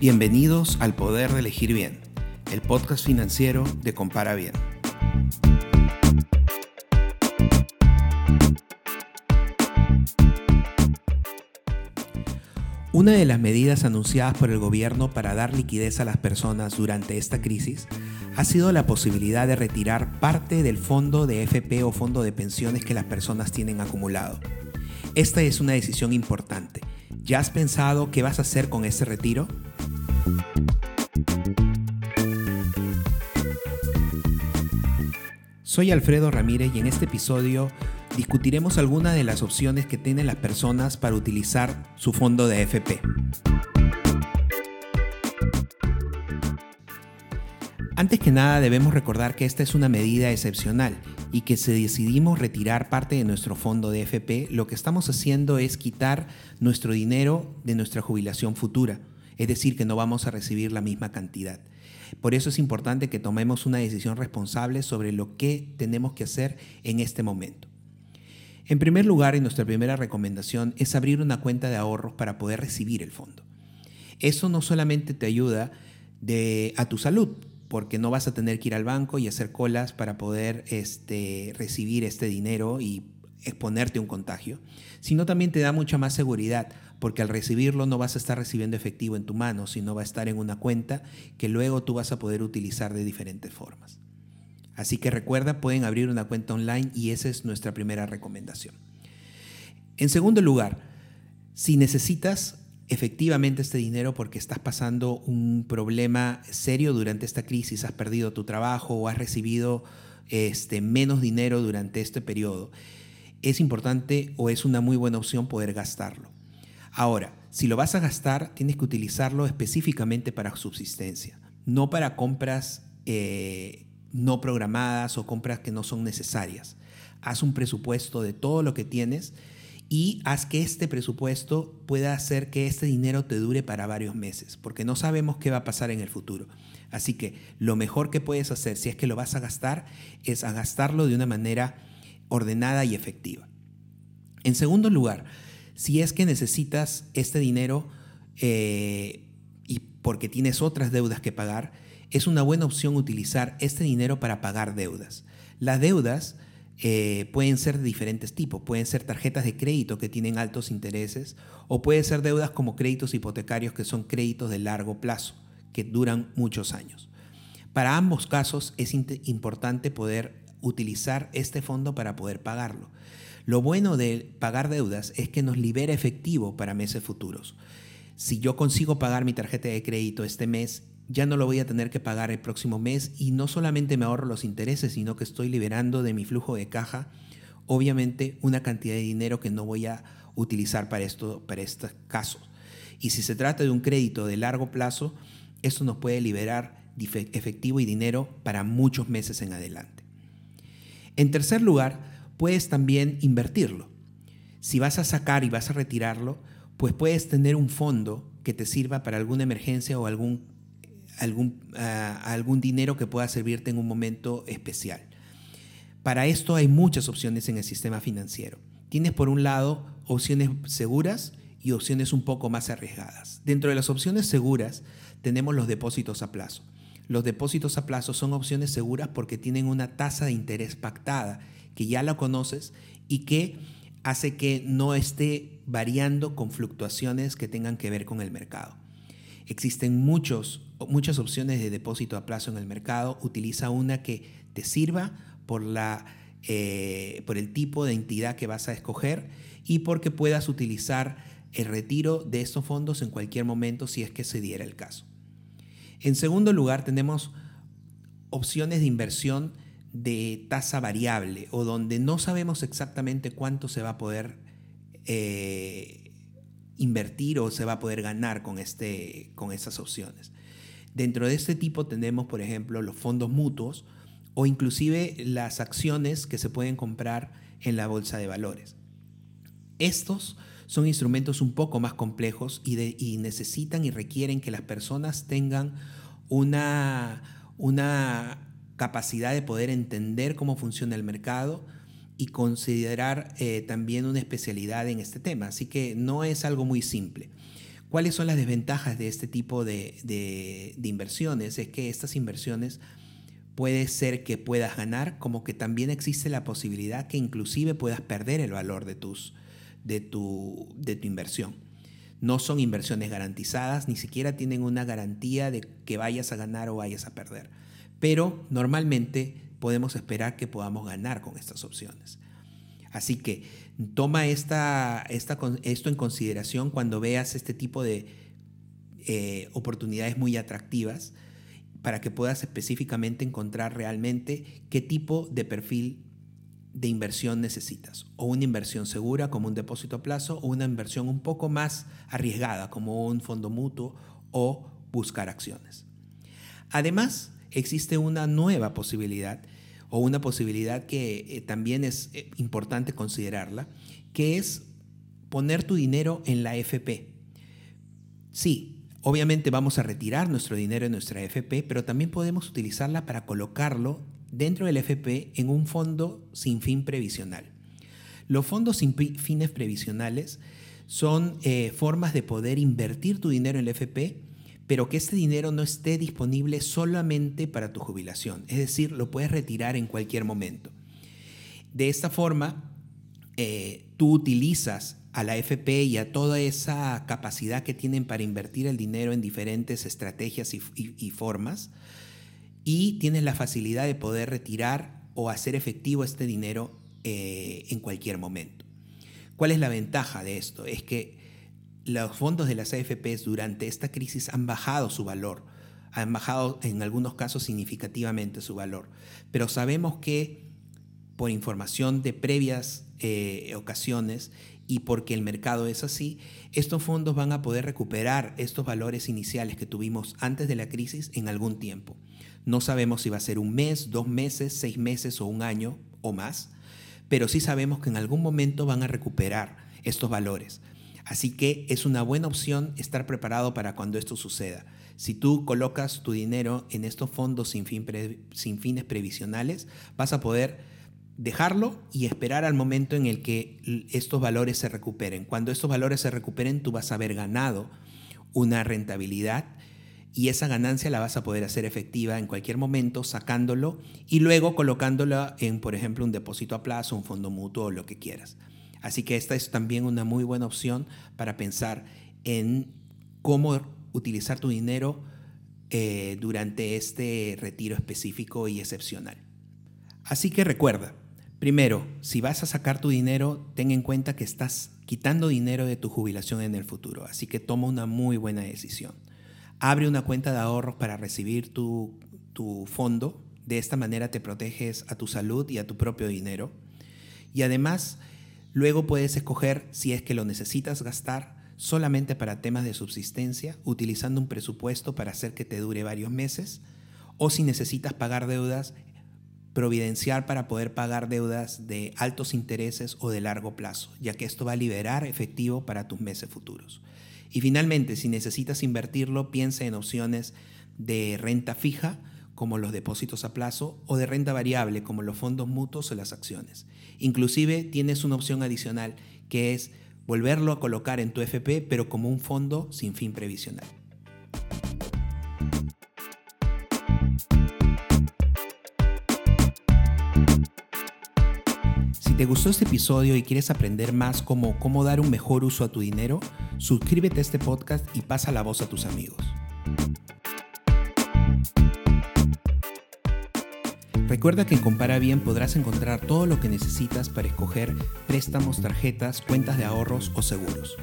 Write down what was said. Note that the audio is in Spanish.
Bienvenidos al Poder de Elegir Bien, el podcast financiero de Compara Bien. Una de las medidas anunciadas por el gobierno para dar liquidez a las personas durante esta crisis ha sido la posibilidad de retirar parte del fondo de FP o fondo de pensiones que las personas tienen acumulado. Esta es una decisión importante. ¿Ya has pensado qué vas a hacer con ese retiro? Soy Alfredo Ramírez y en este episodio discutiremos algunas de las opciones que tienen las personas para utilizar su fondo de FP. Antes que nada debemos recordar que esta es una medida excepcional y que si decidimos retirar parte de nuestro fondo de FP, lo que estamos haciendo es quitar nuestro dinero de nuestra jubilación futura, es decir, que no vamos a recibir la misma cantidad. Por eso es importante que tomemos una decisión responsable sobre lo que tenemos que hacer en este momento. En primer lugar, y nuestra primera recomendación es abrir una cuenta de ahorros para poder recibir el fondo. Eso no solamente te ayuda a tu salud, porque no vas a tener que ir al banco y hacer colas para poder este, recibir este dinero y exponerte a un contagio, sino también te da mucha más seguridad, porque al recibirlo no vas a estar recibiendo efectivo en tu mano, sino va a estar en una cuenta que luego tú vas a poder utilizar de diferentes formas. Así que recuerda, pueden abrir una cuenta online y esa es nuestra primera recomendación. En segundo lugar, si necesitas efectivamente este dinero porque estás pasando un problema serio durante esta crisis, has perdido tu trabajo o has recibido este, menos dinero durante este periodo, es importante o es una muy buena opción poder gastarlo. Ahora, si lo vas a gastar, tienes que utilizarlo específicamente para subsistencia, no para compras eh, no programadas o compras que no son necesarias. Haz un presupuesto de todo lo que tienes y haz que este presupuesto pueda hacer que este dinero te dure para varios meses, porque no sabemos qué va a pasar en el futuro. Así que lo mejor que puedes hacer si es que lo vas a gastar es a gastarlo de una manera ordenada y efectiva. En segundo lugar, si es que necesitas este dinero eh, y porque tienes otras deudas que pagar, es una buena opción utilizar este dinero para pagar deudas. Las deudas eh, pueden ser de diferentes tipos, pueden ser tarjetas de crédito que tienen altos intereses o pueden ser deudas como créditos hipotecarios que son créditos de largo plazo, que duran muchos años. Para ambos casos es importante poder utilizar este fondo para poder pagarlo. Lo bueno de pagar deudas es que nos libera efectivo para meses futuros. Si yo consigo pagar mi tarjeta de crédito este mes ya no lo voy a tener que pagar el próximo mes y no solamente me ahorro los intereses, sino que estoy liberando de mi flujo de caja, obviamente, una cantidad de dinero que no voy a utilizar para, esto, para estos casos. Y si se trata de un crédito de largo plazo, esto nos puede liberar efectivo y dinero para muchos meses en adelante. En tercer lugar, puedes también invertirlo. Si vas a sacar y vas a retirarlo, pues puedes tener un fondo que te sirva para alguna emergencia o algún algún, algún dinero que pueda servirte en un momento especial. Para esto hay muchas opciones en el sistema financiero. Tienes por un lado opciones seguras y opciones un poco más arriesgadas. Dentro de las opciones seguras tenemos los depósitos a plazo. Los depósitos a plazo son opciones seguras porque tienen una tasa de interés pactada que ya la conoces y que hace que no esté variando con fluctuaciones que tengan que ver con el mercado. Existen muchos, muchas opciones de depósito a plazo en el mercado. Utiliza una que te sirva por, la, eh, por el tipo de entidad que vas a escoger y porque puedas utilizar el retiro de estos fondos en cualquier momento si es que se diera el caso. En segundo lugar, tenemos opciones de inversión de tasa variable o donde no sabemos exactamente cuánto se va a poder eh, invertir o se va a poder ganar con, este, con estas opciones. Dentro de este tipo tenemos, por ejemplo, los fondos mutuos o inclusive las acciones que se pueden comprar en la bolsa de valores. Estos son instrumentos un poco más complejos y, necesitan y requieren que las personas tengan una, una capacidad de poder entender cómo funciona el mercado, y considerar eh, también una especialidad en este tema. Así que no es algo muy simple. ¿Cuáles son las desventajas de este tipo de, de inversiones? Es que estas inversiones puede ser que puedas ganar, como que también existe la posibilidad que inclusive puedas perder el valor de, tus, de, tu, de tu inversión. No son inversiones garantizadas, ni siquiera tienen una garantía de que vayas a ganar o vayas a perder. Pero normalmente podemos esperar que podamos ganar con estas opciones. Así que toma esta, esta, esto en consideración cuando veas este tipo de eh, oportunidades muy atractivas para que puedas específicamente encontrar realmente qué tipo de perfil de inversión necesitas. O una inversión segura como un depósito a plazo o una inversión un poco más arriesgada como un fondo mutuo o buscar acciones. Además, existe una nueva posibilidad o una posibilidad que eh, también es eh, importante considerarla, que es poner tu dinero en la FP. Sí, Obviamente vamos a retirar nuestro dinero en nuestra FP, pero también podemos utilizarla para colocarlo dentro del FP en un fondo sin fin previsional. Los fondos sin fines previsionales son eh, formas de poder invertir tu dinero en el FP, pero que este dinero no esté disponible solamente para tu jubilación. Es decir, lo puedes retirar en cualquier momento. De esta forma, eh, tú utilizas a la FP y a toda esa capacidad que tienen para invertir el dinero en diferentes estrategias y, formas, y tienes la facilidad de poder retirar o hacer efectivo este dinero eh, en cualquier momento. ¿Cuál es la ventaja de esto? Es que los fondos de las AFPs durante esta crisis han bajado su valor, han bajado en algunos casos significativamente su valor, pero sabemos que por información de previas eh, ocasiones y porque el mercado es así, estos fondos van a poder recuperar estos valores iniciales que tuvimos antes de la crisis en algún tiempo. No sabemos si va a ser un mes, dos meses, seis meses o un año o más, pero sí sabemos que en algún momento van a recuperar estos valores. Así que es una buena opción estar preparado para cuando esto suceda. Si tú colocas tu dinero en estos fondos sin, sin fines previsionales, vas a poder dejarlo y esperar al momento en el que estos valores se recuperen. Cuando estos valores se recuperen, tú vas a haber ganado una rentabilidad y esa ganancia la vas a poder hacer efectiva en cualquier momento sacándolo y luego colocándola en, por ejemplo, un depósito a plazo, un fondo mutuo lo que quieras. Así que esta es también una muy buena opción para pensar en cómo utilizar tu dinero eh, durante este retiro específico y excepcional. Así que recuerda, Primero, si vas a sacar tu dinero, ten en cuenta que estás quitando dinero de tu jubilación en el futuro, así que toma una muy buena decisión. Abre una cuenta de ahorros para recibir tu, fondo, de esta manera te proteges a tu salud y a tu propio dinero. Y además, luego puedes escoger si es que lo necesitas gastar solamente para temas de subsistencia, utilizando un presupuesto para hacer que te dure varios meses, o si necesitas pagar deudas providenciar para poder pagar deudas de altos intereses o de largo plazo, ya que esto va a liberar efectivo para tus meses futuros. Y finalmente, si necesitas invertirlo, piensa en opciones de renta fija, como los depósitos a plazo, o de renta variable, como los fondos mutuos o las acciones. Inclusive tienes una opción adicional, que es volverlo a colocar en tu FP, pero como un fondo sin fin previsional. Te gustó este episodio y quieres aprender más cómo, cómo dar un mejor uso a tu dinero, suscríbete a este podcast y pasa la voz a tus amigos. Recuerda que en Compara Bien podrás encontrar todo lo que necesitas para escoger préstamos, tarjetas, cuentas de ahorros o seguros.